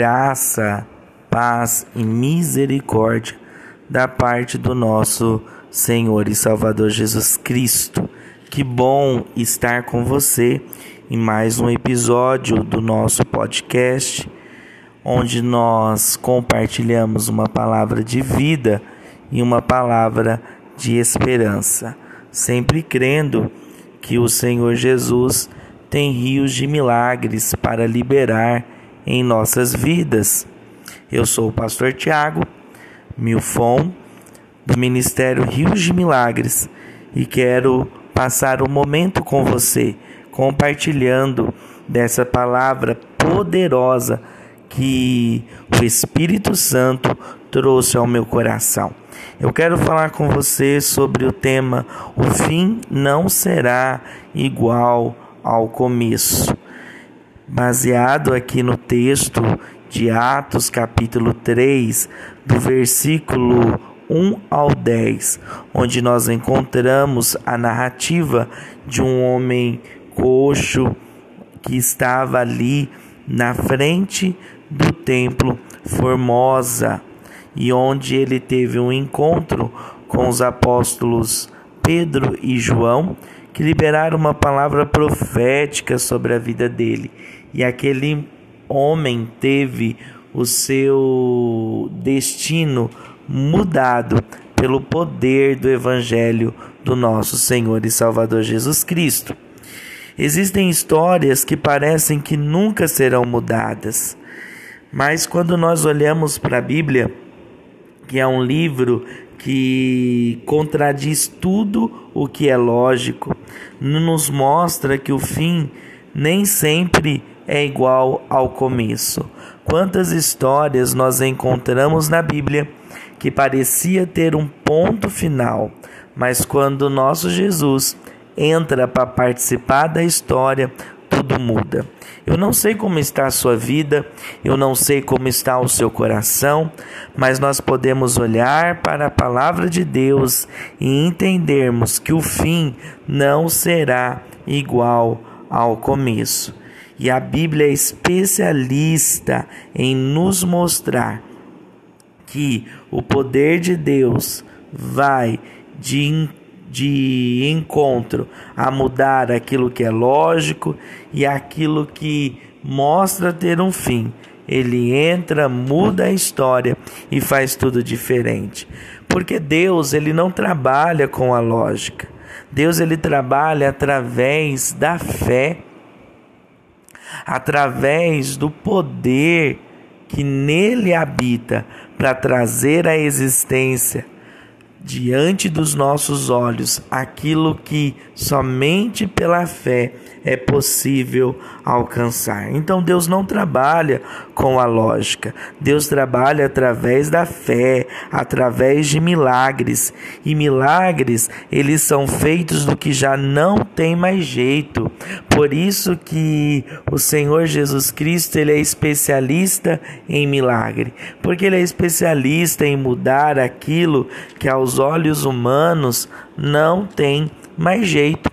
graça, paz e misericórdia da parte do nosso Senhor e Salvador Jesus Cristo. Que bom estar com você em mais um episódio do nosso podcast, onde nós compartilhamos uma palavra de vida e uma palavra de esperança, sempre crendo que o Senhor Jesus tem rios de milagres para liberar em nossas vidas. Eu sou o pastor Tiago Milfon, do Ministério Rios de Milagres, e quero passar um momento com você, compartilhando dessa palavra poderosa que o Espírito Santo trouxe ao meu coração. Eu quero falar com você sobre o tema O fim não será igual ao começo. Baseado aqui no texto de Atos, capítulo 3, do versículo 1 ao 10, onde nós encontramos a narrativa de um homem coxo que estava ali na frente do templo Formosa e onde ele teve um encontro com os apóstolos Pedro e João, que liberaram uma palavra profética sobre a vida dele. E aquele homem teve o seu destino mudado pelo poder do Evangelho do nosso Senhor e Salvador Jesus Cristo. Existem histórias que parecem que nunca serão mudadas, mas quando nós olhamos para a Bíblia, que é um livro que contradiz tudo o que é lógico, nos mostra que o fim nem sempre é igual ao começo. Quantas histórias nós encontramos na Bíblia que parecia ter um ponto final, mas quando o nosso Jesus entra para participar da história, tudo muda. Eu não sei como está a sua vida, eu não sei como está o seu coração, mas nós podemos olhar para a palavra de Deus e entendermos que o fim não será igual ao começo. E a Bíblia é especialista em nos mostrar que o poder de Deus vai de de encontro a mudar aquilo que é lógico e aquilo que mostra ter um fim. Ele entra, muda a história e faz tudo diferente. Porque Deus, ele não trabalha com a lógica. Deus ele trabalha através da fé, através do poder que nele habita para trazer à existência diante dos nossos olhos aquilo que somente pela fé é possível alcançar. Então Deus não trabalha com a lógica. Deus trabalha através da fé, através de milagres. E milagres, eles são feitos do que já não tem mais jeito. Por isso que o Senhor Jesus Cristo, ele é especialista em milagre, porque ele é especialista em mudar aquilo que aos olhos humanos não tem mais jeito.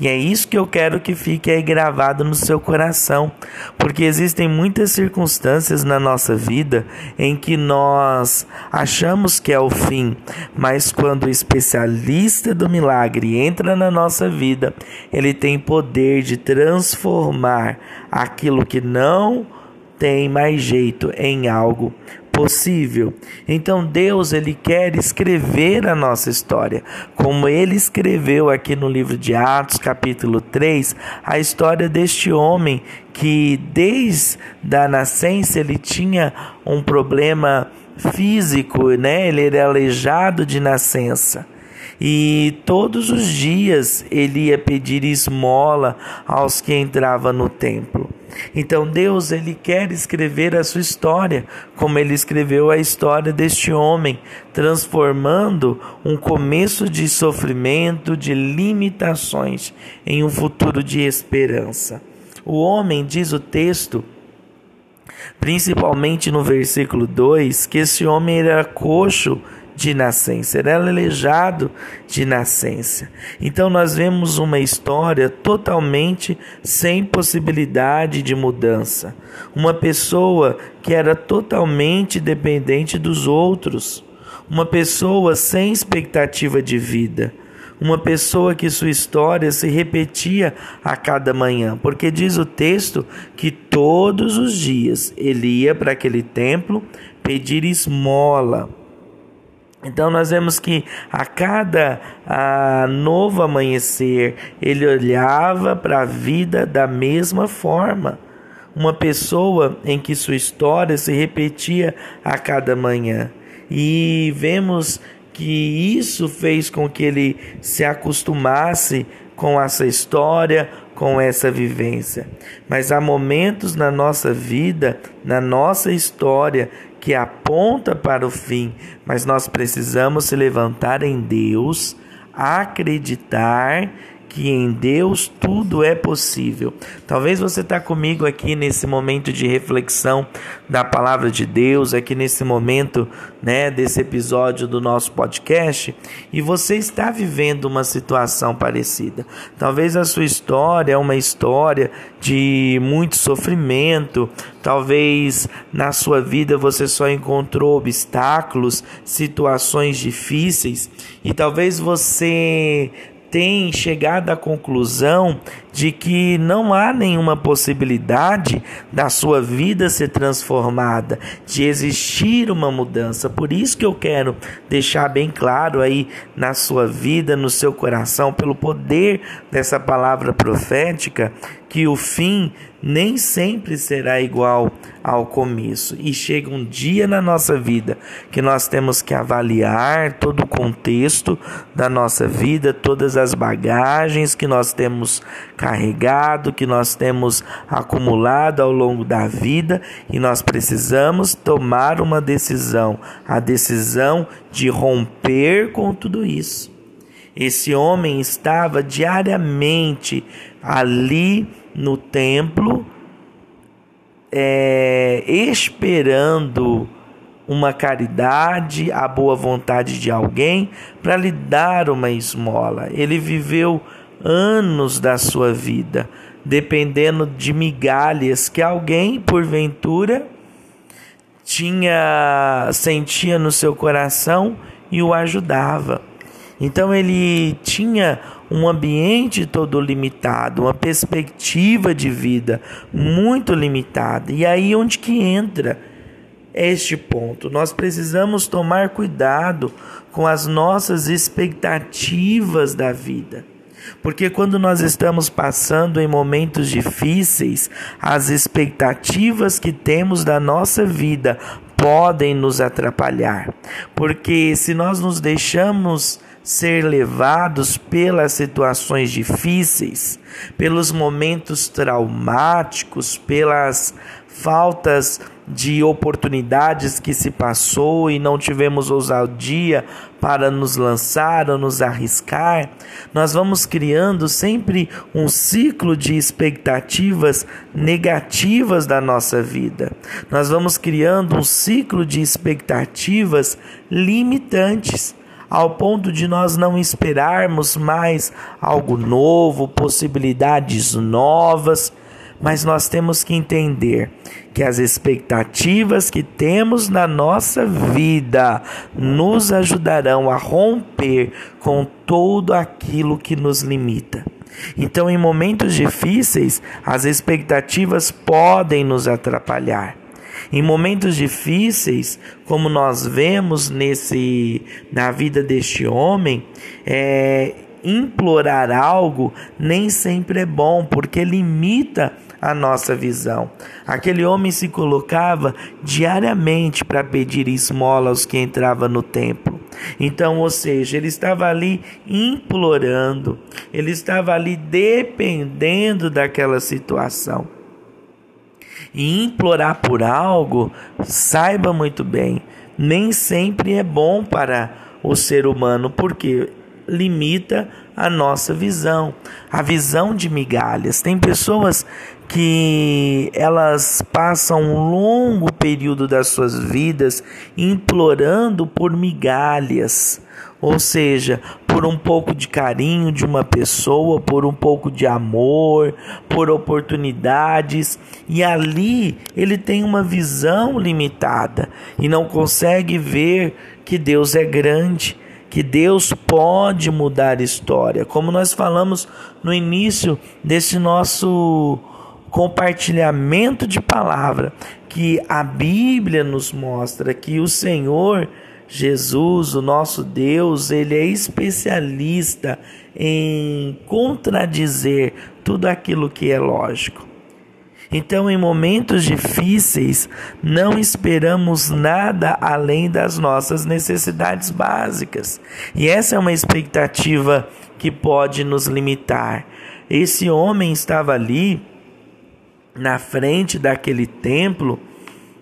E é isso que eu quero que fique aí gravado no seu coração, porque existem muitas circunstâncias na nossa vida em que nós achamos que é o fim, mas quando o especialista do milagre entra na nossa vida, ele tem poder de transformar aquilo que não tem mais jeito em algo possível. Então Deus ele quer escrever a nossa história, como ele escreveu aqui no livro de Atos, capítulo 3, a história deste homem que desde a nascença ele tinha um problema físico, né? Ele era aleijado de nascença. E todos os dias ele ia pedir esmola aos que entravam no templo. Então Deus ele quer escrever a sua história, como ele escreveu a história deste homem, transformando um começo de sofrimento, de limitações, em um futuro de esperança. O homem, diz o texto, principalmente no versículo 2, que esse homem era coxo de nascença, era aleijado de nascença. Então nós vemos uma história totalmente sem possibilidade de mudança. Uma pessoa que era totalmente dependente dos outros, uma pessoa sem expectativa de vida uma pessoa que sua história se repetia a cada manhã, porque diz o texto que todos os dias ele ia para aquele templo pedir esmola. Então nós vemos que a cada a novo amanhecer ele olhava para a vida da mesma forma. Uma pessoa em que sua história se repetia a cada manhã. E vemos que isso fez com que ele se acostumasse com essa história, com essa vivência. Mas há momentos na nossa vida, na nossa história, que aponta para o fim, mas nós precisamos se levantar em Deus, acreditar que em Deus tudo é possível. Talvez você está comigo aqui nesse momento de reflexão da palavra de Deus, aqui nesse momento, né, desse episódio do nosso podcast, e você está vivendo uma situação parecida. Talvez a sua história é uma história de muito sofrimento, talvez na sua vida você só encontrou obstáculos, situações difíceis, e talvez você tem chegado à conclusão de que não há nenhuma possibilidade da sua vida ser transformada, de existir uma mudança. Por isso que eu quero deixar bem claro aí na sua vida, no seu coração, pelo poder dessa palavra profética, que o fim nem sempre será igual ao começo. E chega um dia na nossa vida que nós temos que avaliar todo o contexto da nossa vida, todas as bagagens que nós temos carregado, que nós temos acumulado ao longo da vida, e nós precisamos tomar uma decisão, a decisão de romper com tudo isso. Esse homem estava diariamente ali no templo, é, esperando uma caridade, a boa vontade de alguém para lhe dar uma esmola. Ele viveu anos da sua vida dependendo de migalhas que alguém porventura tinha sentia no seu coração e o ajudava. Então ele tinha um ambiente todo limitado, uma perspectiva de vida muito limitada. E aí onde que entra este ponto? Nós precisamos tomar cuidado com as nossas expectativas da vida. Porque quando nós estamos passando em momentos difíceis, as expectativas que temos da nossa vida podem nos atrapalhar. Porque se nós nos deixamos ser levados pelas situações difíceis, pelos momentos traumáticos, pelas faltas de oportunidades que se passou e não tivemos ousadia para nos lançar ou nos arriscar, nós vamos criando sempre um ciclo de expectativas negativas da nossa vida. Nós vamos criando um ciclo de expectativas limitantes ao ponto de nós não esperarmos mais algo novo, possibilidades novas, mas nós temos que entender que as expectativas que temos na nossa vida nos ajudarão a romper com todo aquilo que nos limita. Então, em momentos difíceis, as expectativas podem nos atrapalhar. Em momentos difíceis, como nós vemos nesse na vida deste homem, é, implorar algo nem sempre é bom, porque limita a nossa visão. Aquele homem se colocava diariamente para pedir esmola aos que entravam no templo. Então, ou seja, ele estava ali implorando, ele estava ali dependendo daquela situação e implorar por algo, saiba muito bem, nem sempre é bom para o ser humano, porque limita a nossa visão, a visão de migalhas. Tem pessoas que elas passam um longo período das suas vidas implorando por migalhas, ou seja, por um pouco de carinho de uma pessoa, por um pouco de amor, por oportunidades, e ali ele tem uma visão limitada e não consegue ver que Deus é grande que Deus pode mudar a história. Como nós falamos no início desse nosso compartilhamento de palavra, que a Bíblia nos mostra que o Senhor Jesus, o nosso Deus, ele é especialista em contradizer tudo aquilo que é lógico. Então, em momentos difíceis, não esperamos nada além das nossas necessidades básicas. E essa é uma expectativa que pode nos limitar. Esse homem estava ali na frente daquele templo,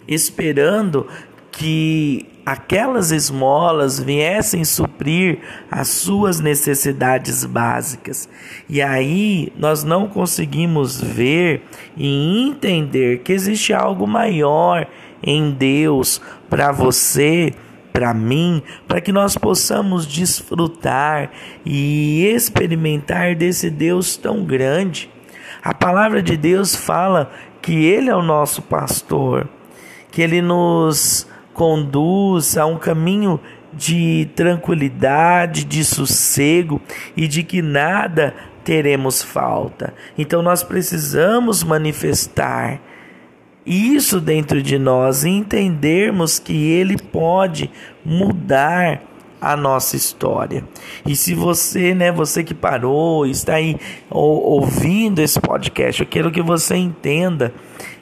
esperando que aquelas esmolas viessem suprir as suas necessidades básicas. E aí nós não conseguimos ver e entender que existe algo maior em Deus para você, para mim, para que nós possamos desfrutar e experimentar desse Deus tão grande. A palavra de Deus fala que Ele é o nosso pastor, que Ele nos conduz a um caminho de tranquilidade, de sossego e de que nada teremos falta. Então nós precisamos manifestar isso dentro de nós e entendermos que Ele pode mudar a nossa história. E se você, né, você que parou, está aí ouvindo esse podcast, eu quero que você entenda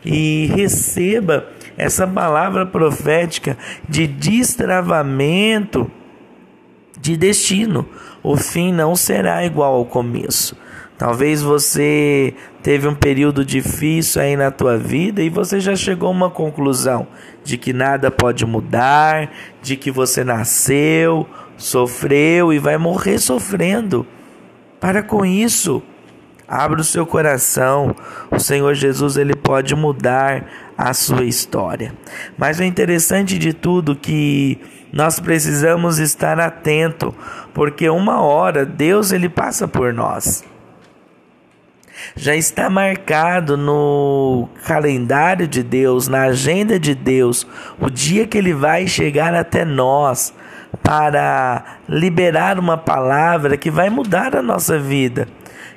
e receba essa palavra profética de destravamento de destino. O fim não será igual ao começo. Talvez você teve um período difícil aí na tua vida e você já chegou a uma conclusão de que nada pode mudar, de que você nasceu, sofreu e vai morrer sofrendo. Para com isso. Abra o seu coração. O Senhor Jesus ele pode mudar a sua história. Mas o interessante de tudo é que nós precisamos estar atento, porque uma hora Deus ele passa por nós. Já está marcado no calendário de Deus, na agenda de Deus, o dia que ele vai chegar até nós para liberar uma palavra que vai mudar a nossa vida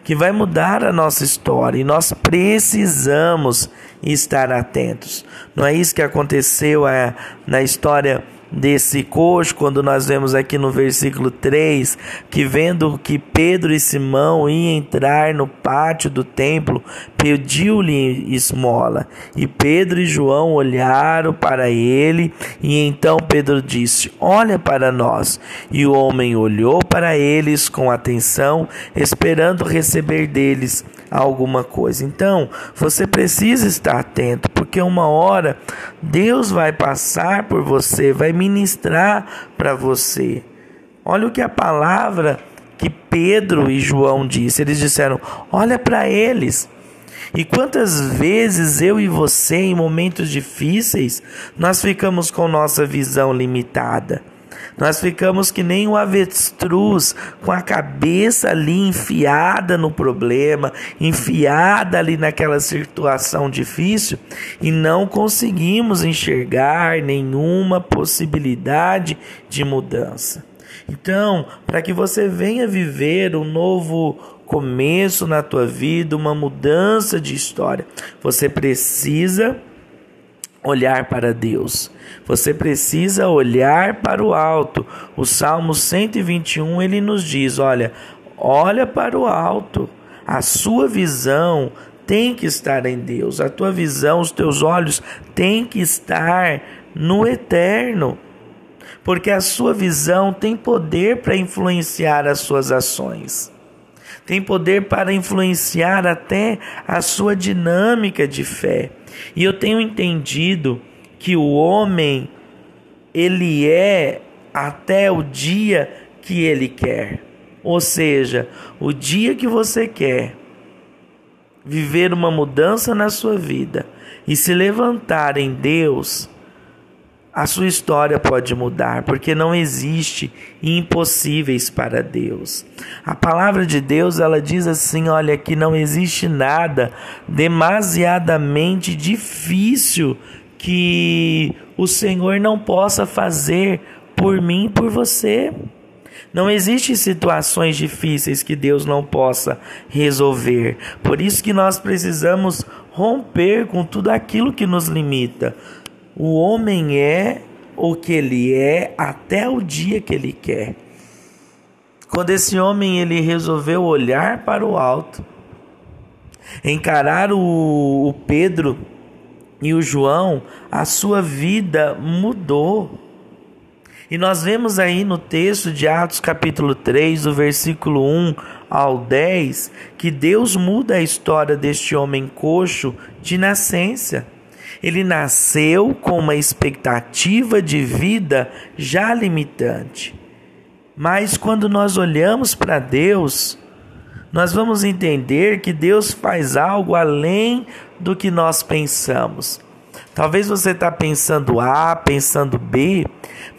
que vai mudar a nossa história e nós precisamos estar atentos. Não é isso que aconteceu é, na história desse coxo, quando nós vemos aqui no versículo 3, que vendo que Pedro e Simão iam entrar no pátio do templo, pediu-lhe esmola. E Pedro e João olharam para ele, e então Pedro disse: Olha para nós. E o homem olhou para eles com atenção, esperando receber deles alguma coisa. Então, você precisa estar atento, porque uma hora Deus vai passar por você, vai ministrar para você. Olha o que a palavra que Pedro e João disse. Eles disseram: "Olha para eles". E quantas vezes eu e você em momentos difíceis nós ficamos com nossa visão limitada? Nós ficamos que nem um avestruz, com a cabeça ali enfiada no problema, enfiada ali naquela situação difícil e não conseguimos enxergar nenhuma possibilidade de mudança. Então, para que você venha viver um novo começo na tua vida, uma mudança de história, você precisa olhar para Deus. Você precisa olhar para o alto. O Salmo 121 ele nos diz: olha, olha para o alto. A sua visão tem que estar em Deus. A tua visão, os teus olhos têm que estar no eterno. Porque a sua visão tem poder para influenciar as suas ações. Tem poder para influenciar até a sua dinâmica de fé. E eu tenho entendido que o homem ele é até o dia que ele quer. Ou seja, o dia que você quer viver uma mudança na sua vida e se levantar em Deus, a sua história pode mudar, porque não existe impossíveis para Deus. A palavra de Deus, ela diz assim, olha, que não existe nada demasiadamente difícil que o Senhor não possa fazer por mim e por você. Não existem situações difíceis que Deus não possa resolver. Por isso que nós precisamos romper com tudo aquilo que nos limita. O homem é o que ele é até o dia que ele quer. Quando esse homem ele resolveu olhar para o alto, encarar o, o Pedro e o João, a sua vida mudou. E nós vemos aí no texto de Atos capítulo 3, do versículo 1 ao 10, que Deus muda a história deste homem coxo de nascença. Ele nasceu com uma expectativa de vida já limitante. Mas quando nós olhamos para Deus, nós vamos entender que Deus faz algo além do que nós pensamos. Talvez você está pensando A, pensando B,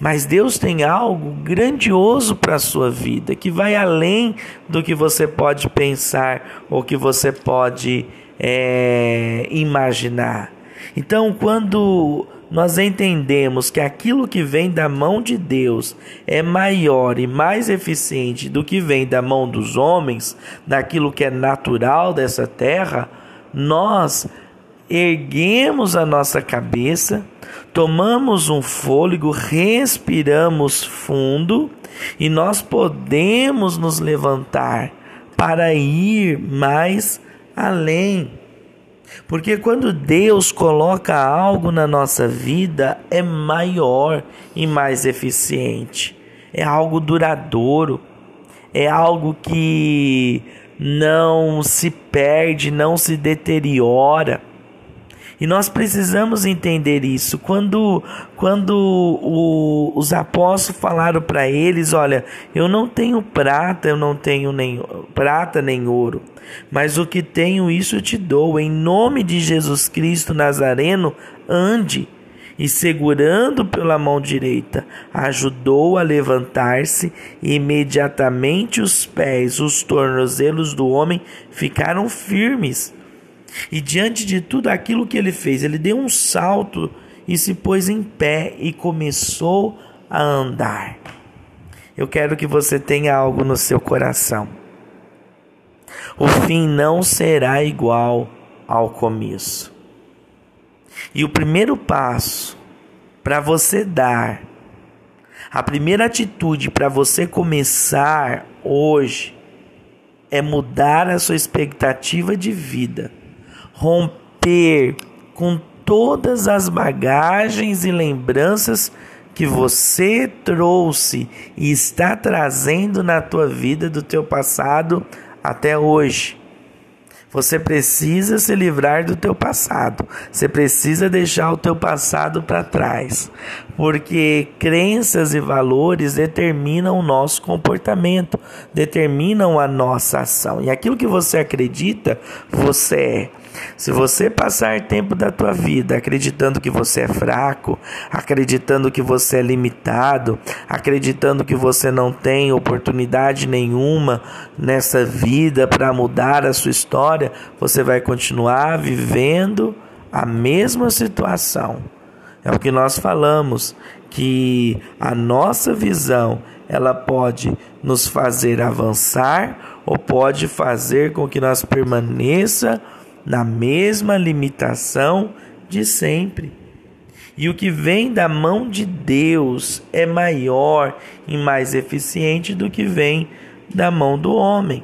mas Deus tem algo grandioso para a sua vida, que vai além do que você pode pensar ou que você pode é, imaginar. Então, quando nós entendemos que aquilo que vem da mão de Deus é maior e mais eficiente do que vem da mão dos homens, daquilo que é natural dessa terra, nós erguemos a nossa cabeça, tomamos um fôlego, respiramos fundo e nós podemos nos levantar para ir mais além. Porque quando Deus coloca algo na nossa vida, é maior e mais eficiente. É algo duradouro. É algo que não se perde, não se deteriora. E nós precisamos entender isso. Quando, quando o, os apóstolos falaram para eles: Olha, eu não tenho prata, eu não tenho nem prata nem ouro, mas o que tenho, isso eu te dou. Em nome de Jesus Cristo Nazareno, ande. E segurando pela mão direita, ajudou a levantar-se, e imediatamente os pés, os tornozelos do homem ficaram firmes. E diante de tudo aquilo que ele fez, ele deu um salto e se pôs em pé e começou a andar. Eu quero que você tenha algo no seu coração. O fim não será igual ao começo. E o primeiro passo para você dar, a primeira atitude para você começar hoje, é mudar a sua expectativa de vida romper com todas as bagagens e lembranças que você trouxe e está trazendo na tua vida do teu passado até hoje. Você precisa se livrar do teu passado. Você precisa deixar o teu passado para trás, porque crenças e valores determinam o nosso comportamento, determinam a nossa ação. E aquilo que você acredita, você é. Se você passar tempo da tua vida acreditando que você é fraco, acreditando que você é limitado, acreditando que você não tem oportunidade nenhuma nessa vida para mudar a sua história, você vai continuar vivendo a mesma situação. É o que nós falamos, que a nossa visão ela pode nos fazer avançar ou pode fazer com que nós permaneça na mesma limitação de sempre. E o que vem da mão de Deus é maior e mais eficiente do que vem da mão do homem.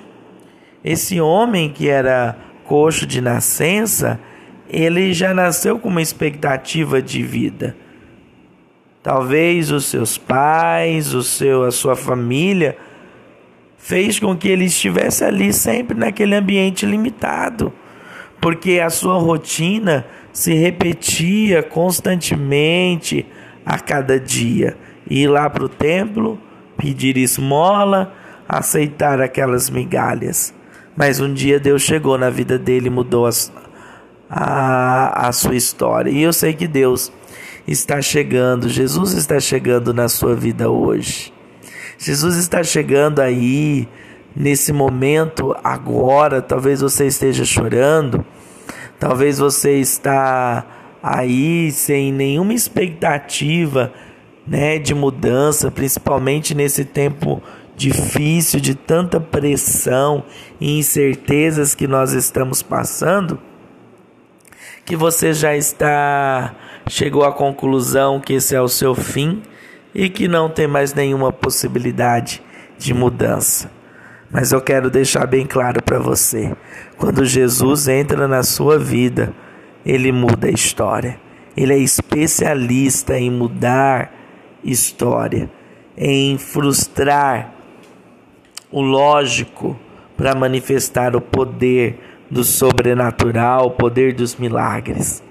Esse homem que era coxo de nascença, ele já nasceu com uma expectativa de vida. Talvez os seus pais, o seu, a sua família fez com que ele estivesse ali sempre naquele ambiente limitado porque a sua rotina se repetia constantemente a cada dia. Ir lá para o templo, pedir esmola, aceitar aquelas migalhas. Mas um dia Deus chegou na vida dele e mudou as, a, a sua história. E eu sei que Deus está chegando, Jesus está chegando na sua vida hoje. Jesus está chegando aí nesse momento agora, talvez você esteja chorando, talvez você está aí sem nenhuma expectativa, né, de mudança, principalmente nesse tempo difícil de tanta pressão e incertezas que nós estamos passando, que você já está chegou à conclusão que esse é o seu fim e que não tem mais nenhuma possibilidade de mudança. Mas eu quero deixar bem claro para você: quando Jesus entra na sua vida, ele muda a história. Ele é especialista em mudar história, em frustrar o lógico para manifestar o poder do sobrenatural, o poder dos milagres.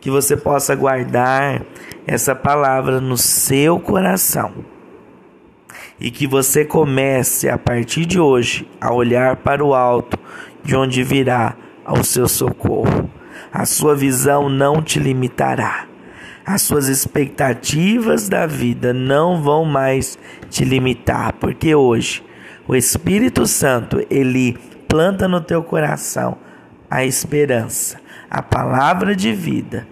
Que você possa guardar essa palavra no seu coração e que você comece a partir de hoje a olhar para o alto, de onde virá ao seu socorro. A sua visão não te limitará. As suas expectativas da vida não vão mais te limitar, porque hoje o Espírito Santo ele planta no teu coração a esperança, a palavra de vida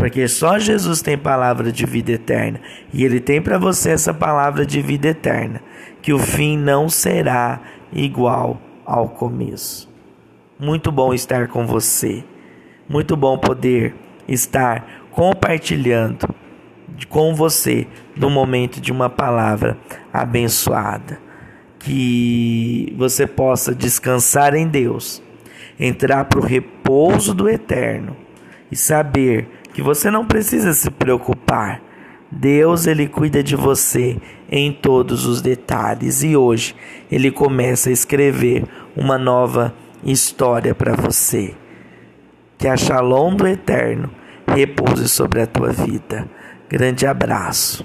porque só Jesus tem palavra de vida eterna e ele tem para você essa palavra de vida eterna, que o fim não será igual ao começo. Muito bom estar com você. Muito bom poder estar compartilhando com você no momento de uma palavra abençoada. Que você possa descansar em Deus, entrar para o repouso do eterno e saber que você não precisa se preocupar. Deus ele cuida de você em todos os detalhes e hoje ele começa a escrever uma nova história para você. Que a Shalom do Eterno repouse sobre a tua vida. Grande abraço.